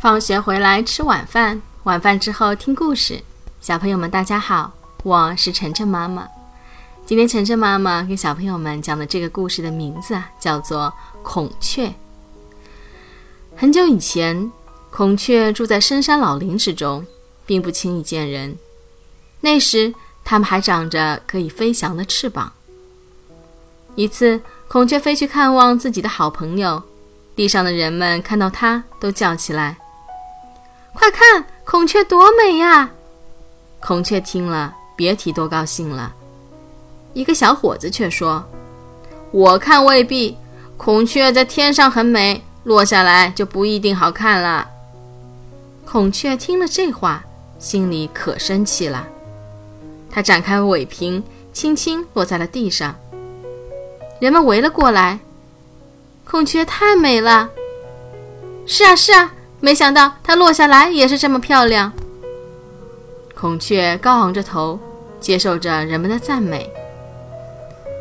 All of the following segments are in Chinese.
放学回来吃晚饭，晚饭之后听故事。小朋友们，大家好，我是晨晨妈妈。今天晨晨妈妈给小朋友们讲的这个故事的名字啊，叫做《孔雀》。很久以前，孔雀住在深山老林之中，并不轻易见人。那时，它们还长着可以飞翔的翅膀。一次，孔雀飞去看望自己的好朋友。地上的人们看到它，都叫起来：“快看，孔雀多美呀！”孔雀听了，别提多高兴了。一个小伙子却说：“我看未必，孔雀在天上很美，落下来就不一定好看了。”孔雀听了这话，心里可生气了。它展开尾屏，轻轻落在了地上。人们围了过来。孔雀太美了，是啊是啊，没想到它落下来也是这么漂亮。孔雀高昂着头，接受着人们的赞美。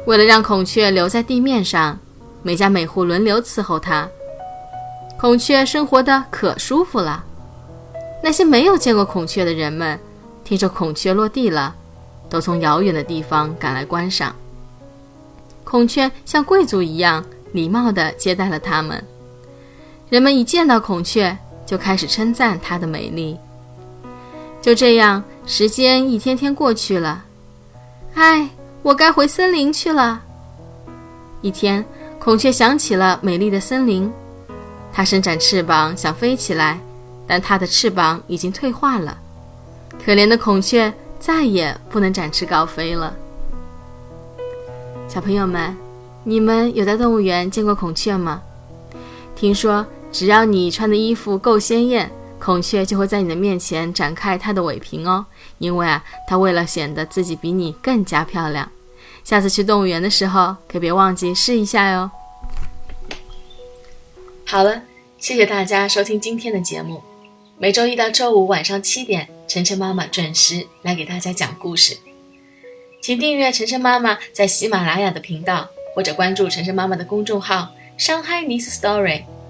为了让孔雀留在地面上，每家每户轮流伺候它，孔雀生活的可舒服了。那些没有见过孔雀的人们，听说孔雀落地了，都从遥远的地方赶来观赏。孔雀像贵族一样。礼貌地接待了他们。人们一见到孔雀，就开始称赞它的美丽。就这样，时间一天天过去了。唉，我该回森林去了。一天，孔雀想起了美丽的森林，它伸展翅膀想飞起来，但它的翅膀已经退化了。可怜的孔雀再也不能展翅高飞了。小朋友们。你们有在动物园见过孔雀吗？听说只要你穿的衣服够鲜艳，孔雀就会在你的面前展开它的尾屏哦。因为啊，它为了显得自己比你更加漂亮。下次去动物园的时候，可别忘记试一下哟。好了，谢谢大家收听今天的节目。每周一到周五晚上七点，晨晨妈妈准时来给大家讲故事。请订阅晨晨妈妈在喜马拉雅的频道。或者关注晨晨妈妈的公众号“上海 Nice Story”，